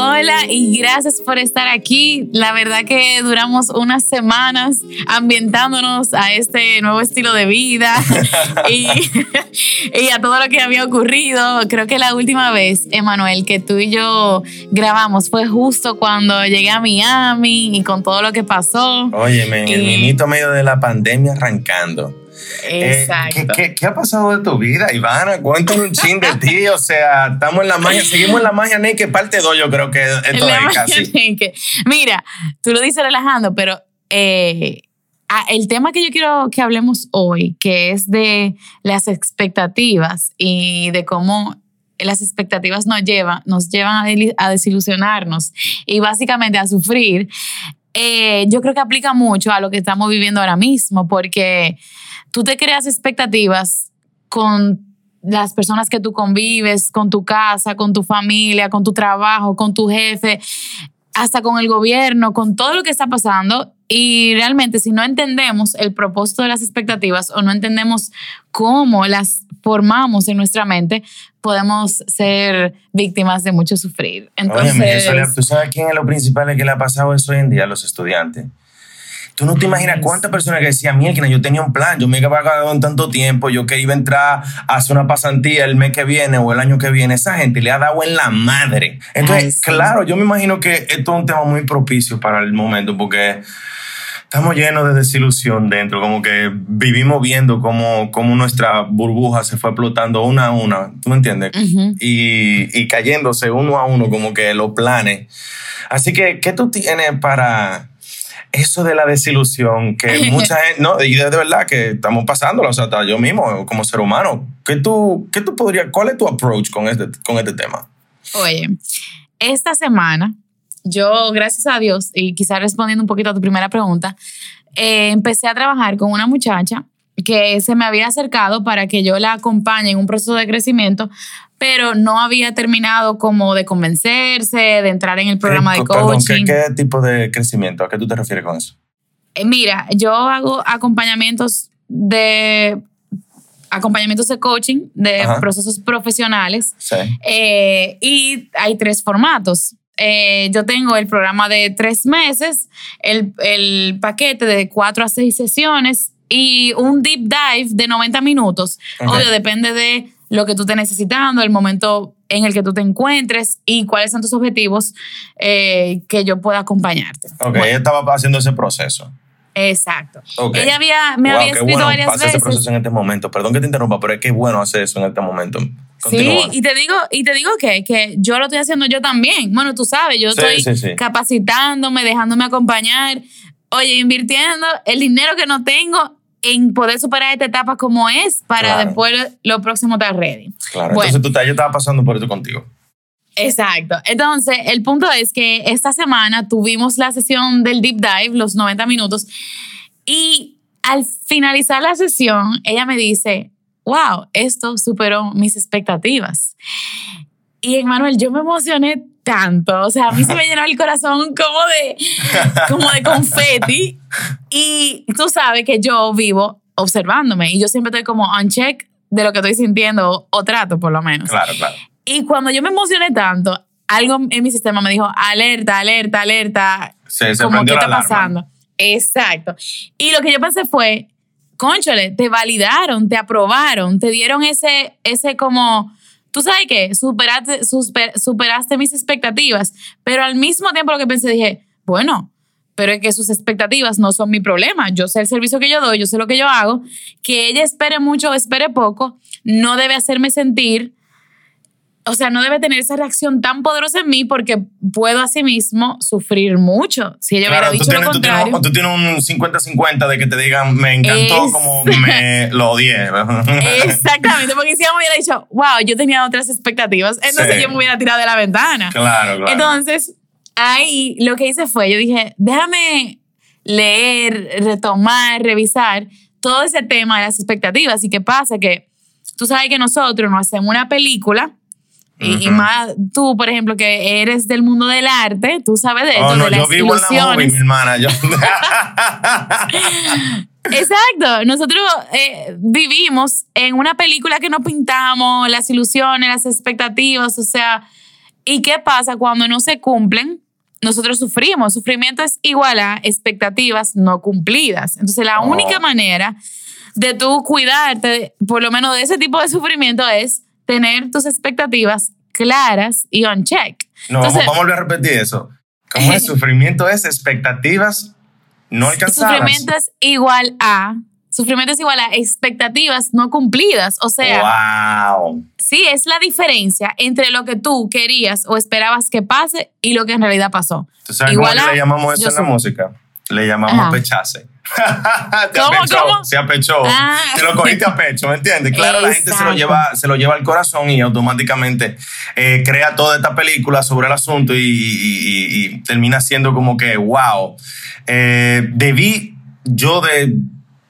Hola y gracias por estar aquí. La verdad que duramos unas semanas ambientándonos a este nuevo estilo de vida y, y, a todo lo que había ocurrido. Creo que la última vez, Emanuel, que tú y yo grabamos fue justo cuando llegué a Miami y con todo lo que pasó. Oye, en el minuto medio de la pandemia arrancando. Eh. ¿qué, qué, ha pasado de tu vida, Ivana? Cuéntame un chin de ti. O sea, estamos en la magia, seguimos en la magia naked, parte 2, yo creo que esto es casi. Mira, tú lo dices relajando, pero eh, el tema que yo quiero que hablemos hoy, que es de las expectativas y de cómo las expectativas nos llevan, nos llevan a desilusionarnos y básicamente a sufrir, eh, yo creo que aplica mucho a lo que estamos viviendo ahora mismo, porque tú te creas expectativas con las personas que tú convives, con tu casa, con tu familia, con tu trabajo, con tu jefe, hasta con el gobierno, con todo lo que está pasando. Y realmente si no entendemos el propósito de las expectativas o no entendemos cómo las formamos en nuestra mente, podemos ser víctimas de mucho sufrir. Entonces, ¿tú sabes quién es lo principal que le ha pasado eso hoy en día a los estudiantes? Tú no te imaginas cuántas personas que decían, mira, yo tenía un plan, yo me había pagado en tanto tiempo, yo que iba a entrar a hacer una pasantía el mes que viene o el año que viene, esa gente le ha dado en la madre. Entonces, claro, yo me imagino que esto es un tema muy propicio para el momento porque estamos llenos de desilusión dentro, como que vivimos viendo cómo, cómo nuestra burbuja se fue explotando una a una, ¿tú me entiendes? y, y cayéndose uno a uno como que los planes. Así que, ¿qué tú tienes para eso de la desilusión que mucha gente, no, y de, verdad que estamos pasando, o sea, yo mismo como ser humano, ¿qué tú, qué tú podrías, cuál es tu approach con este, con este tema? Oye, esta semana, yo, gracias a Dios, y quizás respondiendo un poquito a tu primera pregunta, eh, empecé a trabajar con una muchacha que se me había acercado para que yo la acompañe en un proceso de crecimiento, pero no había terminado como de convencerse, de entrar en el programa de coaching. ¿qué, tipo de crecimiento? ¿A qué tú te refieres con eso? Eh, mira, yo hago acompañamientos de acompañamientos de coaching de procesos profesionales sí. Eh, y hay tres formatos. Eh, yo tengo el programa de tres meses, el, el paquete de cuatro a seis sesiones y un deep dive de 90 minutos. Obvio, depende de lo que tú estés necesitando, el momento en el que tú te encuentres y cuáles son tus objetivos eh, que yo pueda acompañarte. Ok, ella estaba haciendo ese proceso. Exacto. Ella había, me había escrito bueno varias veces. ese proceso en este momento. Perdón que te interrumpa, pero es que es bueno hacer eso en este momento. Sí, y te digo, y te digo que, que yo lo estoy haciendo yo también. Bueno, tú sabes, yo estoy capacitándome, dejándome acompañar, oye, invirtiendo el dinero que no tengo en poder superar esta etapa como es para después lo próximo estar ready. Claro, entonces tú, yo estaba pasando por esto contigo. Exacto. Entonces, el punto es que esta semana tuvimos la sesión del deep dive, los 90 minutos, y al finalizar la sesión, ella me dice, wow, esto superó mis expectativas. Y Emanuel, yo me emocioné tanto, o sea, a mí se me llenó el corazón como de, como de confeti. Y tú sabes que yo vivo observándome y yo siempre estoy como on check de lo que estoy sintiendo o trato por lo menos. Claro, claro. Y cuando yo me emocioné tanto, algo en mi sistema me dijo, alerta, alerta, alerta. Se, como, ¿qué está pasando? Exacto. Y lo que yo pensé fue, conchole, te validaron, te aprobaron, te dieron ese, ese como tú sabes qué, superaste, superaste mis expectativas, pero al mismo tiempo lo que pensé, dije, bueno, pero es que sus expectativas no son mi problema. Yo sé el servicio que yo doy, yo sé lo que yo hago. Que ella espere mucho o espere poco, no debe hacerme sentir o sea, no debe tener esa reacción tan poderosa en mí porque puedo asimismo sufrir mucho. Si ella hubiera dicho lo contrario. Tú tienes, un 50-50 de que te digan, me encantó como me lo odié. Exactamente, porque si ella me hubiera dicho, wow, yo tenía otras expectativas, entonces yo me hubiera tirado de la ventana. Claro, claro. Entonces, ahí lo que hice fue, yo dije, déjame leer, retomar, revisar todo ese tema de las expectativas. ¿Y qué pasa? Que tú sabes que nosotros nos hacemos una película y, más tú, por ejemplo, que eres del mundo del arte, tú sabes de esto, oh, no, de las yo vivo ilusiones. En la mi hermana. Yo... Exacto, nosotros eh, vivimos en una película que nos pintamos, las ilusiones, las expectativas, o sea, ¿y qué pasa cuando no se cumplen? Nosotros sufrimos, sufrimiento es igual a expectativas no cumplidas. Entonces la Oh. única manera de tú cuidarte, por lo menos de ese tipo de sufrimiento, es tener tus expectativas claras y on check. No, Entonces, vamos, a volver a repetir eso. ¿Cómo es? Sufrimiento es expectativas no alcanzadas. Sufrimiento es igual a sufrimiento es igual a expectativas no cumplidas. O sea, wow. sí, es la diferencia entre lo que tú querías o esperabas que pase y lo que en realidad pasó. ¿Tú sabes Igual cómo a- le llamamos eso en la música? Le llamamos Ajá. pechase. Te ¿Cómo, apechó, cómo? se apechó. Ah. Te lo cogiste a pecho, ¿me entiendes? Claro, la gente se lo, lleva, se lo lleva al corazón y automáticamente eh, crea toda esta película sobre el asunto y, y- y- y termina siendo como que, wow. Eh, debí yo de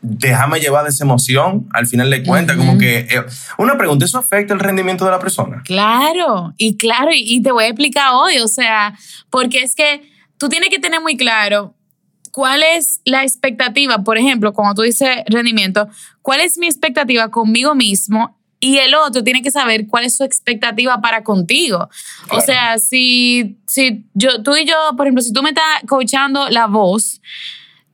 dejarme llevar de esa emoción al final de cuentas, como que... eh, una pregunta, ¿eso afecta el rendimiento de la persona? Claro, y claro, y, y te voy a explicar hoy, o sea, porque es que tú tienes que tener muy claro cuál es la expectativa, por ejemplo, cuando tú dices rendimiento, cuál es mi expectativa conmigo mismo y el otro tiene que saber cuál es su expectativa para contigo. O Claro. sea, si, si yo, tú y yo, por ejemplo, si tú me estás coachando la voz,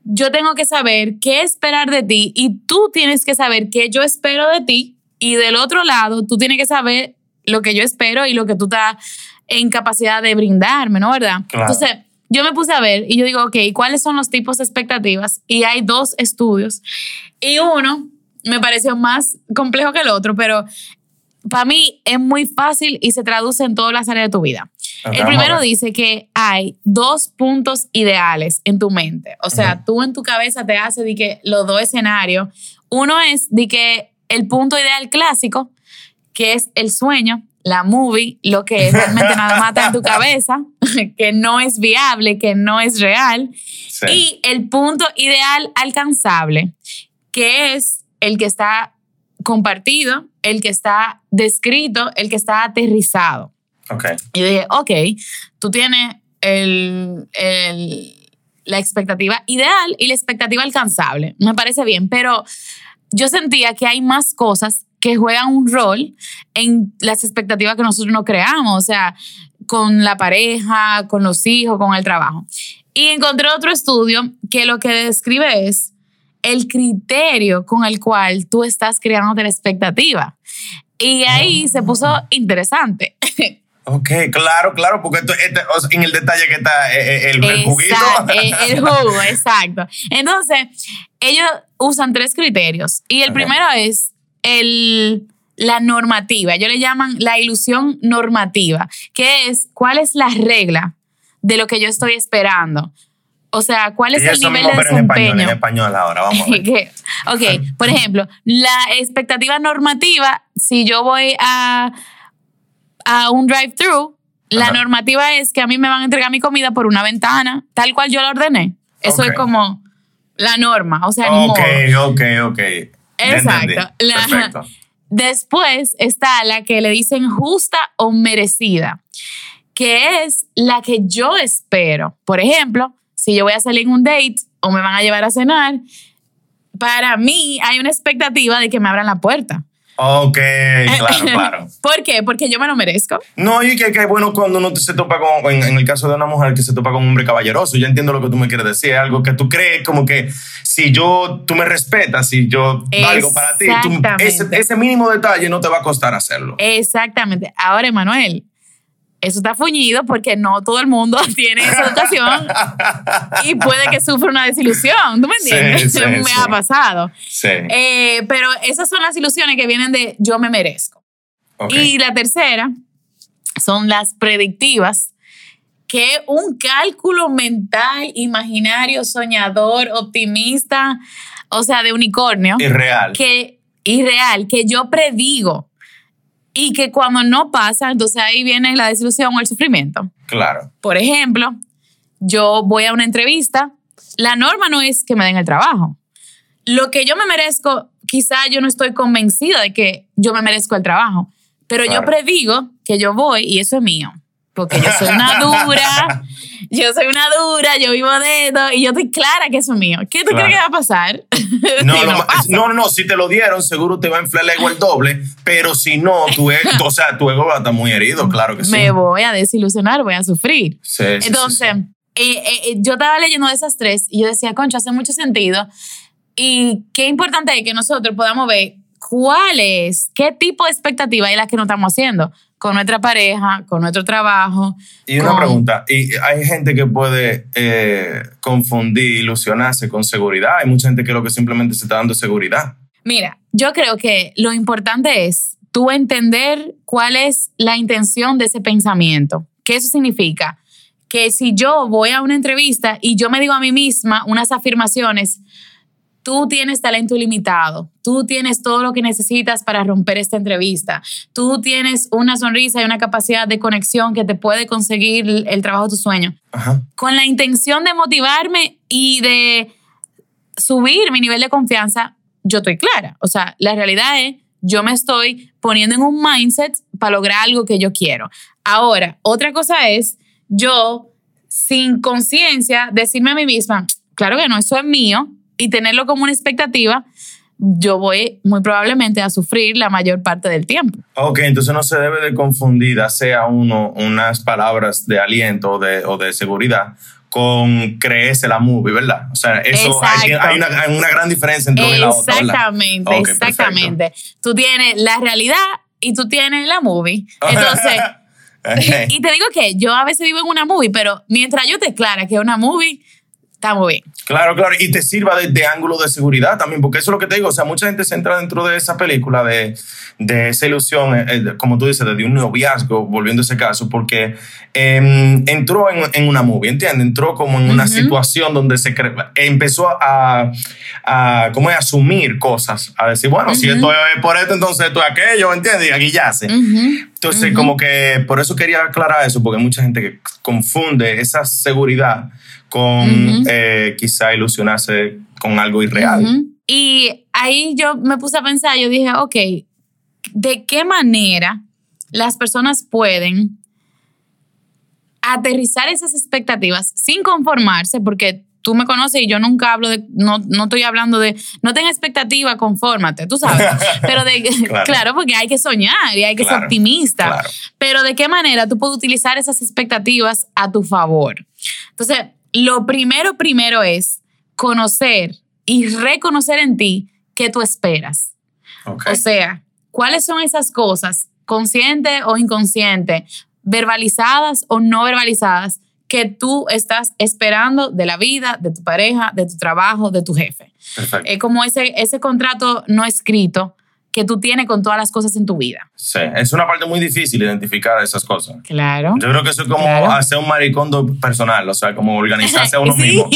yo tengo que saber qué esperar de ti y tú tienes que saber qué yo espero de ti y del otro lado tú tienes que saber lo que yo espero y lo que tú estás en capacidad de brindarme, ¿no? ¿Verdad? Claro. Entonces, yo me puse a ver y yo digo, ok, ¿cuáles son los tipos de expectativas? Y hay dos estudios y uno me pareció más complejo que el otro, pero para mí es muy fácil y se traduce en todas las áreas de tu vida. Ok, El primero dice que hay dos puntos ideales en tu mente. O sea, tú en tu cabeza te haces de que los dos escenarios. Uno es de que el punto ideal clásico, que es el sueño, la movie, lo que realmente nada más está en tu cabeza, que no es viable, que no es real. Sí. Y el punto ideal alcanzable, que es el que está compartido, el que está descrito, el que está aterrizado. Ok. Y yo dije, ok, tú tienes el, el- la expectativa ideal y la expectativa alcanzable. Me parece bien, pero yo sentía que hay más cosas que juegan un rol en las expectativas que nosotros no creamos, o sea, con la pareja, con los hijos, con el trabajo. Y encontré otro estudio que lo que describe es el criterio con el cual tú estás creando la expectativa. Y ahí se puso interesante. Ok, claro, claro, porque esto, este- en el detalle que está eh, eh, el, el juguito. Exacto, el, el jugo, exacto. Entonces, ellos usan tres criterios. Y el Ok. primero es el, la normativa. Ellos le llaman la ilusión normativa, que es cuál es la regla de lo que yo estoy esperando. O sea, cuál es el nivel de pero en español, en desempeño. español ahora, vamos a ver. Ok, por ejemplo, la expectativa normativa, si yo voy a, a un drive-thru, la normativa es que a mí me van a entregar mi comida por una ventana, tal cual yo la ordené. Eso Ok. es como la norma, o sea, ni Ok, modo. ok, ok. Exacto. La- Perfecto. Después está la que le dicen justa o merecida, que es la que yo espero. Por ejemplo, si yo voy a salir en un date o me van a llevar a cenar, para mí hay una expectativa de que me abran la puerta. Ok, claro, claro. ¿Por qué? Porque yo me lo merezco. No, y que, es bueno cuando uno se topa con, en, en el caso de una mujer que se topa con un hombre caballeroso. Yo entiendo lo que tú me quieres decir, algo que tú crees como que si yo, tú me respetas, si yo valgo para ti, tú- ese, ese mínimo detalle no te va a costar hacerlo. Exactamente. Ahora, Emanuel, eso está fuñido porque no todo el mundo tiene esa educación y puede que sufra una desilusión. ¿Tú me entiendes? sí, me sí. ha pasado. Sí. Eh, pero esas son las ilusiones que vienen de yo me merezco. ok. Y la tercera son las predictivas, que un cálculo mental, imaginario, soñador, optimista, o sea, de unicornio, Irreal. que irreal, que yo predigo y que cuando no pasa, entonces ahí viene la desilusión o el sufrimiento. Claro. Por ejemplo, yo voy a una entrevista, la norma no es que me den el trabajo. Lo que yo me merezco, quizá yo no estoy convencida de que yo me merezco el trabajo, pero yo predigo que yo voy y eso es mío. Porque yo soy una dura, yo soy una dura, yo vivo de esto y yo estoy clara que eso es mío. ¿Qué tú crees que va a pasar? No, no, no, si te lo dieron, seguro te va a inflar el ego el doble, pero si no, tu ego, o sea, tu ego va a estar muy herido, claro que sí. Me voy a desilusionar, voy a sufrir. Sí, Entonces, eh, eh, yo estaba leyendo de esas tres y yo decía, concha, hace mucho sentido. Y qué importante es que nosotros podamos ver cuál es, qué tipo de expectativa es la que nos estamos haciendo con nuestra pareja, con nuestro trabajo. Y una pregunta, y hay gente que puede eh, confundir, ilusionarse con seguridad, hay mucha gente que lo que simplemente se está dando seguridad. Mira, yo creo que lo importante es tú entender cuál es la intención de ese pensamiento. ¿Qué eso significa? Que si yo voy a una entrevista y yo me digo a mí misma unas afirmaciones, Tú tienes talento ilimitado, tú tienes todo lo que necesitas para romper esta entrevista, tú tienes una sonrisa y una capacidad de conexión que te puede conseguir el trabajo de tu sueño. Con la intención de motivarme y de subir mi nivel de confianza, yo estoy clara. O sea, la realidad es, yo me estoy poniendo en un mindset para lograr algo que yo quiero. Ahora, otra cosa es, yo, sin conciencia, decirme a mí misma, claro que no, eso es mío, y tenerlo como una expectativa, yo voy muy probablemente a sufrir la mayor parte del tiempo. Ok, entonces no se debe de confundir, sea uno unas palabras de aliento o de, o de seguridad con creerse la movie, ¿verdad? O sea, eso hay, una, una, gran diferencia entre una y la otra. Exactamente, exactamente. Tú tienes la realidad y tú tienes la movie. Entonces, y te digo que yo a veces vivo en una movie, pero mientras yo te clara que es una movie, está muy bien. Claro, claro, y te sirva de, ángulo de seguridad también, porque eso es lo que te digo, o sea, mucha gente se entra dentro de esa película, de, de esa ilusión, eh, eh, como tú dices, de un noviazgo, volviendo a ese caso, porque em, entró en, en, una movie, ¿entiendes? Entró como en una situación donde se empezó a, a, ¿cómo es? asumir cosas, a decir, bueno, si esto es por esto, entonces esto es aquello, ¿entiendes? Y aquí yace. Entonces, como que por eso quería aclarar eso, porque mucha gente que confunde esa seguridad con eh, quizá ilusionarse con algo irreal. Y ahí yo me puse a pensar, yo dije, ok, ¿de qué manera las personas pueden aterrizar esas expectativas sin conformarse? Porque tú me conoces y yo nunca hablo de, no, no estoy hablando de, no tenga expectativa, confórmate, tú sabes. Pero de, claro. porque hay que soñar y hay que ser optimista. Pero de qué manera tú puedes utilizar esas expectativas a tu favor. Entonces, lo primero, primero es conocer y reconocer en ti qué tú esperas. O sea, cuáles son esas cosas, consciente o inconsciente, verbalizadas o no verbalizadas, que tú estás esperando de la vida, de tu pareja, de tu trabajo, de tu jefe. Es como ese, ese contrato no escrito que tú tienes con todas las cosas en tu vida. Sí, es una parte muy difícil identificar esas cosas. Claro. Yo creo que eso es como hacer un maricondo personal, o sea, como organizarse a uno mismo.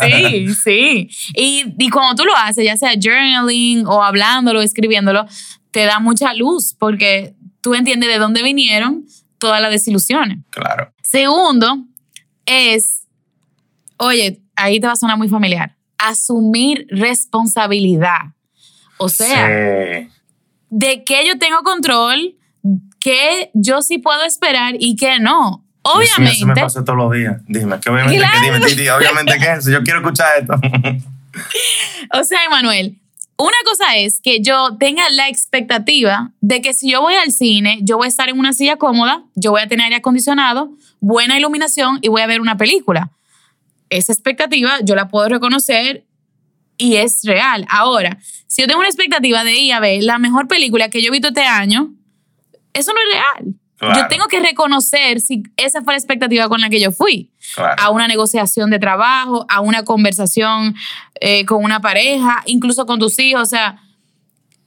sí, sí. Y, y cuando tú lo haces, ya sea journaling o hablándolo, escribiéndolo, te da mucha luz porque tú entiendes de dónde vinieron todas las desilusiones. Claro. Segundo, es, oye, ahí te va a sonar muy familiar, asumir responsabilidad. O sea, de qué yo tengo control, qué yo sí puedo esperar y qué no. Obviamente. Eso me pasa todos los días. Dime, que obviamente, que, dime, obviamente que es Yo quiero escuchar esto. o sea, Emanuel, una cosa es que yo tenga la expectativa de que si yo voy al cine, yo voy a estar en una silla cómoda, yo voy a tener aire acondicionado, buena iluminación y voy a ver una película. Esa expectativa yo la puedo reconocer y es real. Ahora, si yo tengo una expectativa de ir a ver la mejor película que yo he visto este año, eso no es real. Yo tengo que reconocer si esa fue la expectativa con la que yo fui. A una negociación de trabajo, a una conversación eh, con una pareja, incluso con tus hijos. O sea,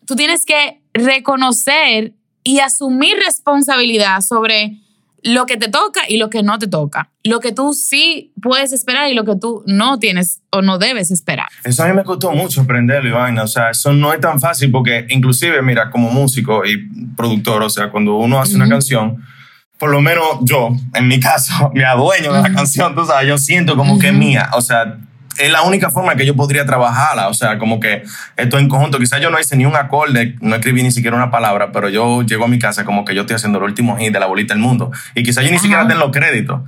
tú tienes que reconocer y asumir responsabilidad sobre lo que te toca y lo que no te toca. Lo que tú sí puedes esperar y lo que tú no tienes o no debes esperar. Eso a mí me costó mucho aprenderlo, Ivana. O sea, eso no es tan fácil porque inclusive, mira, como músico y productor, o sea, cuando uno hace una canción, por lo menos yo, en mi caso, me adueño de la canción, tú sabes, yo siento como que es mía. O sea, es la única forma que yo podría trabajarla. O sea, como que esto en conjunto. Quizás yo no hice ni un acorde, no escribí ni siquiera una palabra, pero yo llego a mi casa como que yo estoy haciendo el último hit de la bolita del mundo. Y quizás yo ni siquiera tengo los créditos.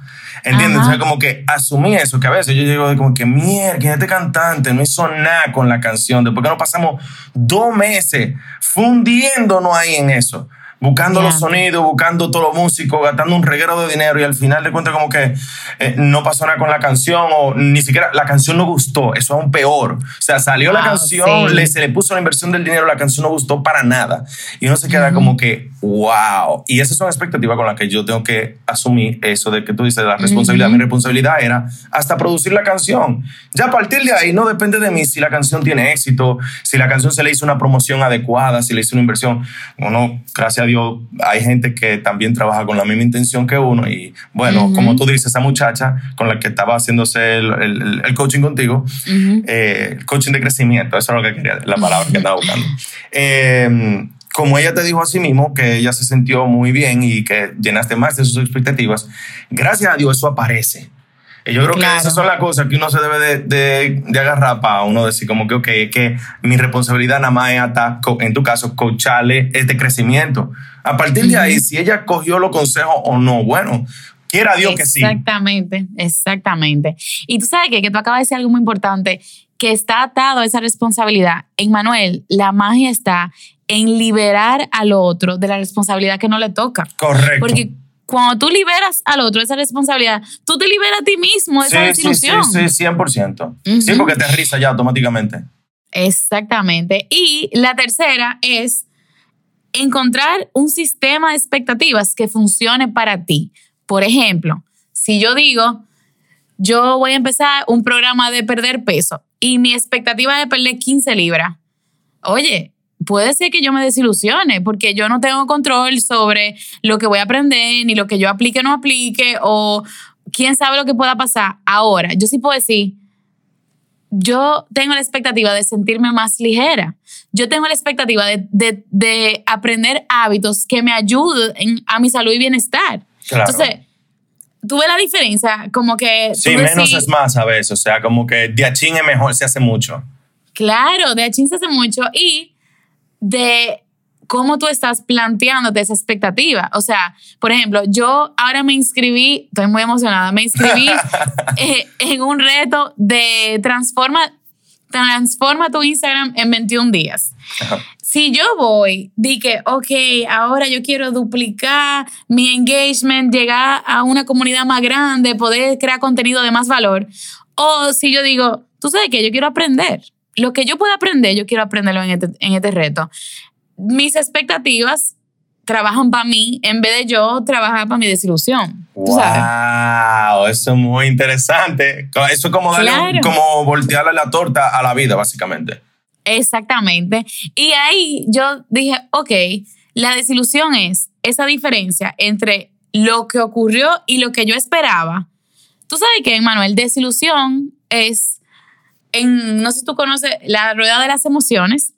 ¿Entiendes? O sea, como que asumí eso, que a veces yo digo como que, mierda, este cantante no hizo nada con la canción. Después que nos pasamos dos meses fundiéndonos ahí en eso buscando los sonidos, buscando todos los músicos, gastando un reguero de dinero y al final de cuentas como que eh, no pasó nada con la canción o ni siquiera la canción no gustó, eso es aún peor. O sea, salió la canción, le, se le puso la inversión del dinero, la canción no gustó para nada. Y uno se queda como que, wow. Y esas son expectativas con las que yo tengo que asumir eso de que tú dices, la responsabilidad. Mi responsabilidad era hasta producir la canción. Ya a partir de ahí no depende de mí si la canción tiene éxito, si la canción se le hizo una promoción adecuada, si le hizo una inversión. Uno, gracias a Hay gente que también trabaja con la misma intención que uno. Y bueno, como tú dices, esa muchacha con la que estaba haciéndose el, el, coaching contigo, eh, el coaching de crecimiento, eso es lo que quería, la palabra que estaba buscando. Eh, como ella te dijo a sí mismo, que ella se sintió muy bien y que llenaste más de sus expectativas, gracias a Dios eso aparece. Yo creo que esas son las cosas que uno se debe de, de, de, agarrar para uno decir como que, ok, es que mi responsabilidad nada más es hasta, en tu caso, coacharle este crecimiento. A partir de ahí, si ella cogió los consejos o no, bueno, quiera Dios que sí. Exactamente, exactamente. Y tú sabes que, que tú acabas de decir algo muy importante, que está atado a esa responsabilidad. En Manuel, la magia está en liberar al otro de la responsabilidad que no le toca. Correcto. Porque cuando tú liberas al otro de esa responsabilidad, tú te liberas a ti mismo de esa desilusión. Sí, sí, sí, 100%. Sí, porque te risa ya automáticamente. Exactamente. Y la tercera es encontrar un sistema de expectativas que funcione para ti. Por ejemplo, si yo digo, yo voy a empezar un programa de perder peso y mi expectativa es de perder 15 libras. Oye, puede ser que yo me desilusione porque yo no tengo control sobre lo que voy a aprender, ni lo que yo aplique o no aplique, o quién sabe lo que pueda pasar. Ahora, yo sí puedo decir, yo tengo la expectativa de sentirme más ligera. Yo tengo la expectativa de, aprender hábitos que me ayuden a mi salud y bienestar. Entonces, tú ves la diferencia, como que... Sí, menos es más a veces, o sea, como que de achín es mejor, se hace mucho. Claro, de achín se hace mucho y de cómo tú estás planteándote esa expectativa. O sea, por ejemplo, yo ahora me inscribí, estoy muy emocionada, me inscribí eh, en un reto de transforma, transforma tu Instagram en 21 días. Si yo voy, di que, ok, ahora yo quiero duplicar mi engagement, llegar a una comunidad más grande, poder crear contenido de más valor, o si yo digo, tú sabes que yo quiero aprender lo que yo pueda aprender, yo quiero aprenderlo en este, en este reto. Mis expectativas trabajan para mí en vez de yo trabajar para mi desilusión. ¡Wow! Eso es muy interesante. Eso es como, darle, como voltearle la torta a la vida, básicamente. Exactamente. Y ahí yo dije, ok, la desilusión es esa diferencia entre lo que ocurrió y lo que yo esperaba. Tú sabes que, Manuel, desilusión es no sé si tú conoces la rueda de las emociones,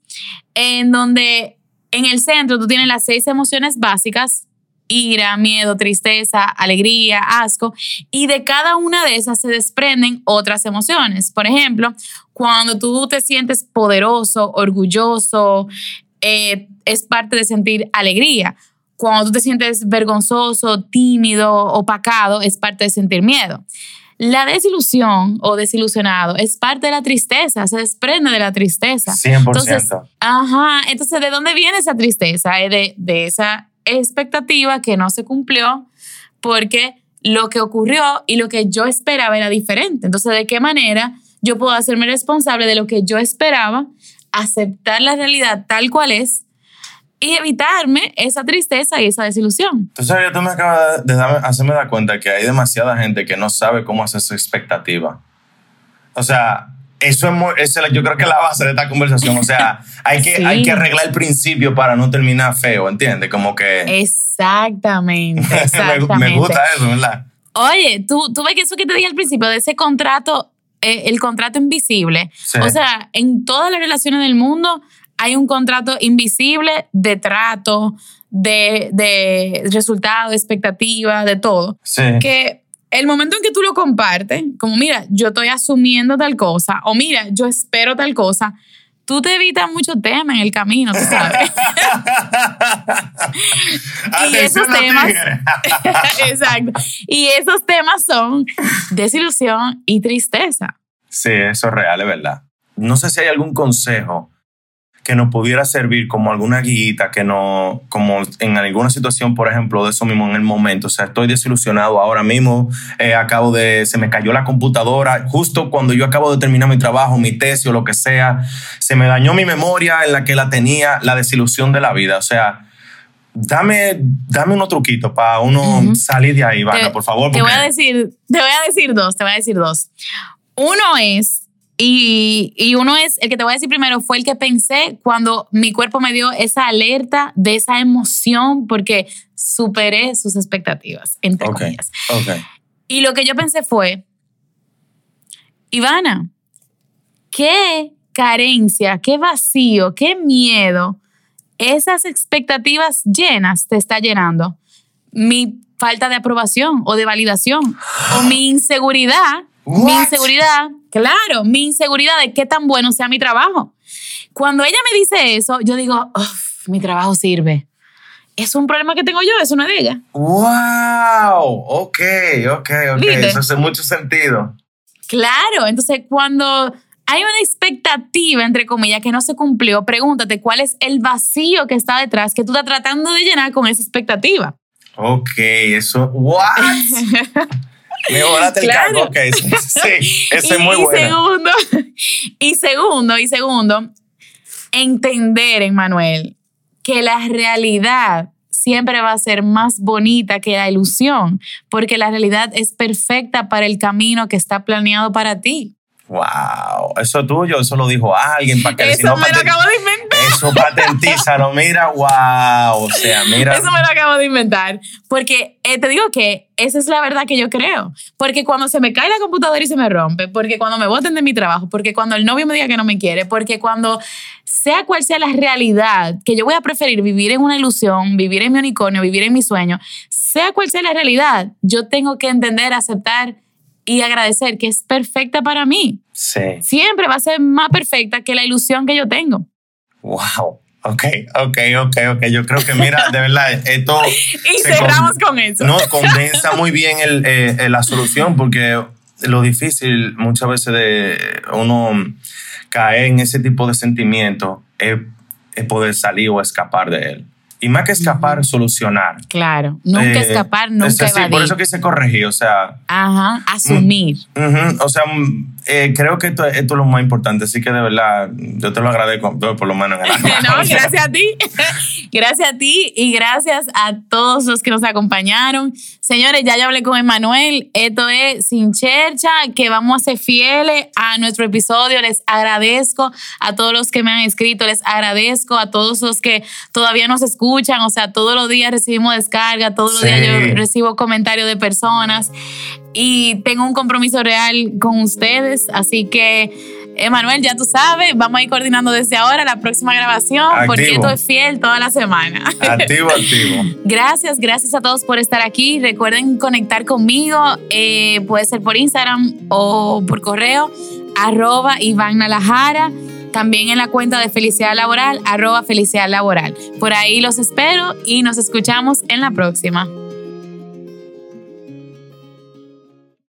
en donde en el centro tú tienes las seis emociones básicas, ira, miedo, tristeza, alegría, asco, y de cada una de esas se desprenden otras emociones. Por ejemplo, cuando tú te sientes poderoso, orgulloso, eh, es parte de sentir alegría. Cuando tú te sientes vergonzoso, tímido, opacado, es parte de sentir miedo. La desilusión o desilusionado es parte de la tristeza, se desprende de la tristeza. 100%. Entonces, ajá, entonces, ¿de dónde viene esa tristeza? De, de esa expectativa que no se cumplió porque lo que ocurrió y lo que yo esperaba era diferente. Entonces, ¿de qué manera yo puedo hacerme responsable de lo que yo esperaba, aceptar la realidad tal cual es y evitarme esa tristeza y esa desilusión. Entonces, tú me acabas de hacerme dar cuenta que hay demasiada gente que no sabe cómo hacer su expectativa. O sea, eso es, muy, yo creo que es la base de esta conversación. O sea, hay que, hay que arreglar el principio para no terminar feo, ¿entiendes? Como que... Exactamente, exactamente. me, gusta eso, ¿verdad? Oye, tú, tú ves que eso que te dije al principio, de ese contrato, eh, el contrato invisible. O sea, en todas las relaciones del mundo hay un contrato invisible de trato, de, de resultado, de expectativa, de todo. Sí. Que el momento en que tú lo compartes, como mira, yo estoy asumiendo tal cosa, o mira, yo espero tal cosa, tú te evitas mucho tema en el camino, tú sabes. y esos temas, exacto. Y esos temas son desilusión y tristeza. Sí, eso es real, es verdad. No sé si hay algún consejo que nos pudiera servir como alguna guita, que no, como en alguna situación, por ejemplo, de eso mismo en el momento. O sea, estoy desilusionado ahora mismo, eh, acabo de, se me cayó la computadora, justo cuando yo acabo de terminar mi trabajo, mi tesis o lo que sea, se me dañó mi memoria en la que la tenía, la desilusión de la vida. O sea, dame, dame unos truquitos para uno salir de ahí, Ivana, por favor. Te voy a decir, te voy a decir dos, te voy a decir dos. Uno es y, uno es, el que te voy a decir primero, fue el que pensé cuando mi cuerpo me dio esa alerta de esa emoción porque superé sus expectativas, entre comillas. Y lo que yo pensé fue, Ivana, qué carencia, qué vacío, qué miedo esas expectativas llenas te está llenando. Mi falta de aprobación o de validación o mi inseguridad mi inseguridad, claro, mi inseguridad de qué tan bueno sea mi trabajo. Cuando ella me dice eso, yo digo, mi trabajo sirve. Es un problema que tengo yo, eso no es de ella. ¡Wow! Ok, ok, ok. Eso hace mucho sentido. Claro, entonces cuando hay una expectativa, entre comillas, que no se cumplió, pregúntate cuál es el vacío que está detrás que tú estás tratando de llenar con esa expectativa. Ok, eso. ¿What? el cargo, ok. Sí, ese es muy bueno. Segundo, y segundo, y segundo, entender, Emmanuel, que la realidad siempre va a ser más bonita que la ilusión, porque la realidad es perfecta para el camino que está planeado para ti. Wow, eso tuyo, eso lo dijo alguien para que Eso me lo acabo de inventar. Eso patentízalo, mira, wow, o sea, mira. Eso me lo acabo de inventar, porque eh, te digo que esa es la verdad que yo creo, porque cuando se me cae la computadora y se me rompe, porque cuando me voten de mi trabajo, porque cuando el novio me diga que no me quiere, porque cuando sea cual sea la realidad, que yo voy a preferir vivir en una ilusión, vivir en mi unicornio, vivir en mi sueño, sea cual sea la realidad, yo tengo que entender, aceptar y agradecer que es perfecta para mí. Sí. Siempre va a ser más perfecta que la ilusión que yo tengo. Wow. Ok, ok, ok, ok. Yo creo que, mira, de verdad, esto. y cerramos con, eso. No, condensa muy bien el, eh, la solución, porque lo difícil muchas veces de uno caer en ese tipo de sentimiento es, es poder salir o escapar de él. Y más que escapar, solucionar. Claro, nunca eh, escapar, nunca es evadir. Por eso que se corregir, o sea... Ajá, asumir. o sea, mm, eh, creo que esto, esto, es lo más importante, así que de verdad, yo te lo agradezco, por lo menos en el No, gracias a ti. gracias a ti y gracias a todos los que nos acompañaron. Señores, ya yo hablé con Emanuel, esto es Sin Chercha, que vamos a ser fieles a nuestro episodio. Les agradezco a todos los que me han escrito, les agradezco a todos los que todavía nos escuchan o sea, todos los días recibimos descarga, todos los días yo recibo comentarios de personas y tengo un compromiso real con ustedes, así que... Emanuel, ya tú sabes, vamos a ir coordinando desde ahora la próxima grabación porque esto es fiel toda la semana. Activo, activo. gracias, gracias a todos por estar aquí. Recuerden conectar conmigo, eh, puede ser por Instagram o por correo, arroba Iván Nalajara también en la cuenta de Felicidad Laboral, arroba Felicidad Laboral. Por ahí los espero y nos escuchamos en la próxima.